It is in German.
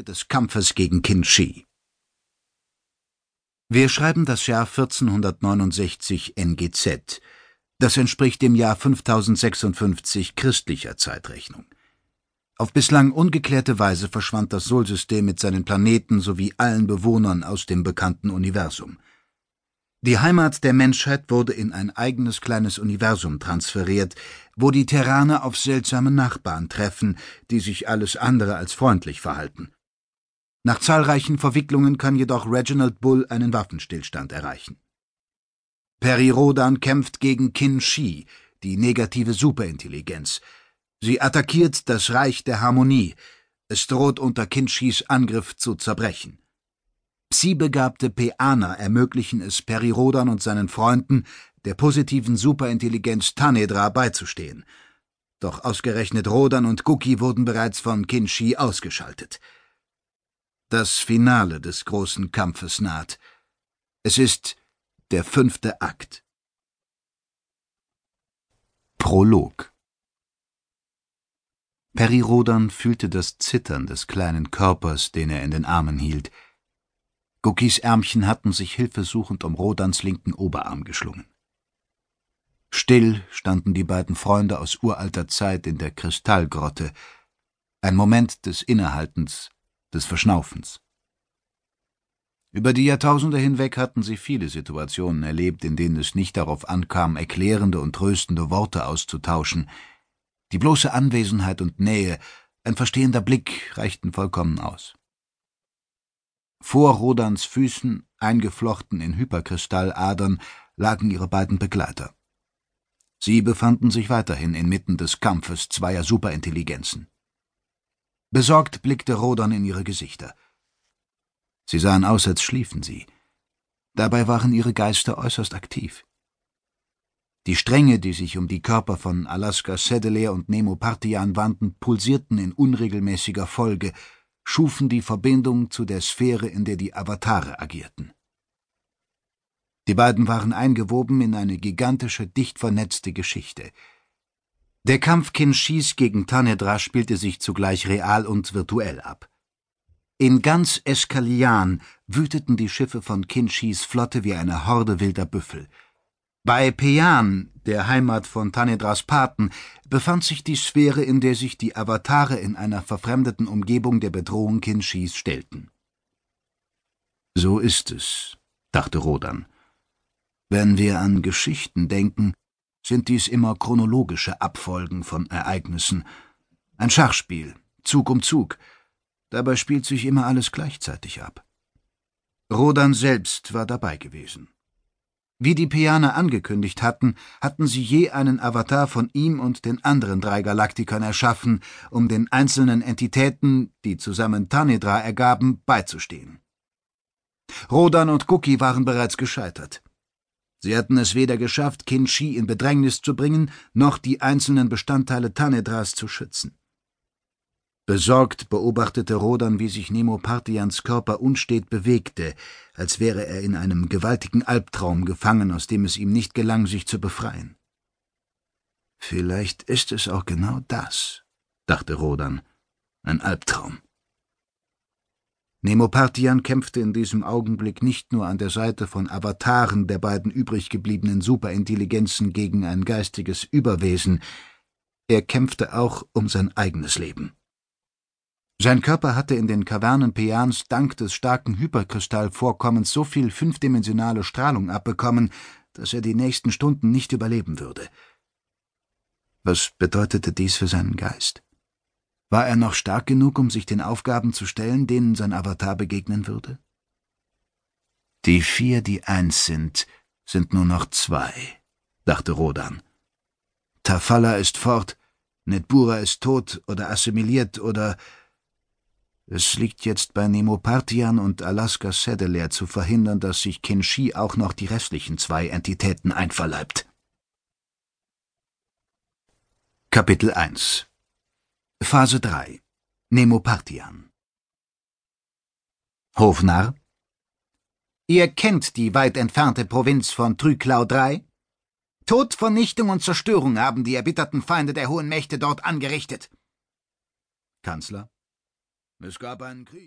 des Kampfes gegen Qin. Wir schreiben das Jahr 1469 NGZ. Das entspricht dem Jahr 5056 christlicher Zeitrechnung. Auf bislang ungeklärte Weise verschwand das Solsystem mit seinen Planeten sowie allen Bewohnern aus dem bekannten Universum. Die Heimat der Menschheit wurde in ein eigenes kleines Universum transferiert, wo die Terraner auf seltsame Nachbarn treffen, die sich alles andere als freundlich verhalten. Nach zahlreichen Verwicklungen kann jedoch Reginald Bull einen Waffenstillstand erreichen. Peri Rodan kämpft gegen Qin Shi, die negative Superintelligenz. Sie attackiert das Reich der Harmonie. Es droht unter Qin Shis Angriff zu zerbrechen. Psi-begabte Peaner ermöglichen es Peri Rodan und seinen Freunden, der positiven Superintelligenz Tanedra beizustehen. Doch ausgerechnet Rodan und Guki wurden bereits von Qin Shi ausgeschaltet. Das Finale des großen Kampfes naht. Es ist der fünfte Akt. Prolog Perirodan fühlte das Zittern des kleinen Körpers, den er in den Armen hielt. Gukis Ärmchen hatten sich hilfesuchend um Rodans linken Oberarm geschlungen. Still standen die beiden Freunde aus uralter Zeit in der Kristallgrotte, ein Moment des Innehaltens, des Verschnaufens. Über die Jahrtausende hinweg hatten sie viele Situationen erlebt, in denen es nicht darauf ankam, erklärende und tröstende Worte auszutauschen. Die bloße Anwesenheit und Nähe, ein verstehender Blick reichten vollkommen aus. Vor Rodans Füßen, eingeflochten in Hyperkristalladern, lagen ihre beiden Begleiter. Sie befanden sich weiterhin inmitten des Kampfes zweier Superintelligenzen. Besorgt blickte Rodan in ihre Gesichter. Sie sahen aus, als schliefen sie. Dabei waren ihre Geister äußerst aktiv. Die Stränge, die sich um die Körper von Alaska Sedelair und Nemo Partian wandten, pulsierten in unregelmäßiger Folge, schufen die Verbindung zu der Sphäre, in der die Avatare agierten. Die beiden waren eingewoben in eine gigantische, dicht vernetzte Geschichte – der Kampf Kinshis gegen Tanedra spielte sich zugleich real und virtuell ab. In ganz Eskalian wüteten die Schiffe von Kinshis Flotte wie eine Horde wilder Büffel. Bei Pean, der Heimat von Tanedras Paten, befand sich die Sphäre, in der sich die Avatare in einer verfremdeten Umgebung der Bedrohung Kinshis stellten. So ist es, dachte Rodan. Wenn wir an Geschichten denken, sind dies immer chronologische Abfolgen von Ereignissen. Ein Schachspiel, Zug um Zug. Dabei spielt sich immer alles gleichzeitig ab. Rodan selbst war dabei gewesen. Wie die Pianer angekündigt hatten, hatten sie je einen Avatar von ihm und den anderen drei Galaktikern erschaffen, um den einzelnen Entitäten, die zusammen Tanedra ergaben, beizustehen. Rodan und Cookie waren bereits gescheitert. Sie hatten es weder geschafft, Qin Shi in Bedrängnis zu bringen, noch die einzelnen Bestandteile Tanedras zu schützen. Besorgt beobachtete Rodan, wie sich Nemo Partians Körper unstet bewegte, als wäre er in einem gewaltigen Albtraum gefangen, aus dem es ihm nicht gelang, sich zu befreien. Vielleicht ist es auch genau das, dachte Rodan, ein Albtraum. Nemopartian kämpfte in diesem Augenblick nicht nur an der Seite von Avataren der beiden übrig gebliebenen Superintelligenzen gegen ein geistiges Überwesen, er kämpfte auch um sein eigenes Leben. Sein Körper hatte in den Kavernen Peans dank des starken Hyperkristallvorkommens so viel fünfdimensionale Strahlung abbekommen, dass er die nächsten Stunden nicht überleben würde. Was bedeutete dies für seinen Geist? War er noch stark genug, um sich den Aufgaben zu stellen, denen sein Avatar begegnen würde? Die vier, die eins sind, sind nur noch zwei, dachte Rodan. Tafalla ist fort, Netbura ist tot oder assimiliert oder es liegt jetzt bei Nemopartian und Alaska Sedelair zu verhindern, dass sich Kinshi auch noch die restlichen zwei Entitäten einverleibt. Kapitel 1 Phase 3 Nemopartian Hofnarr Ihr kennt die weit entfernte Provinz von Trüklau III? Tod, Vernichtung und Zerstörung haben die erbitterten Feinde der hohen Mächte dort angerichtet. Kanzler Es gab einen Krieg.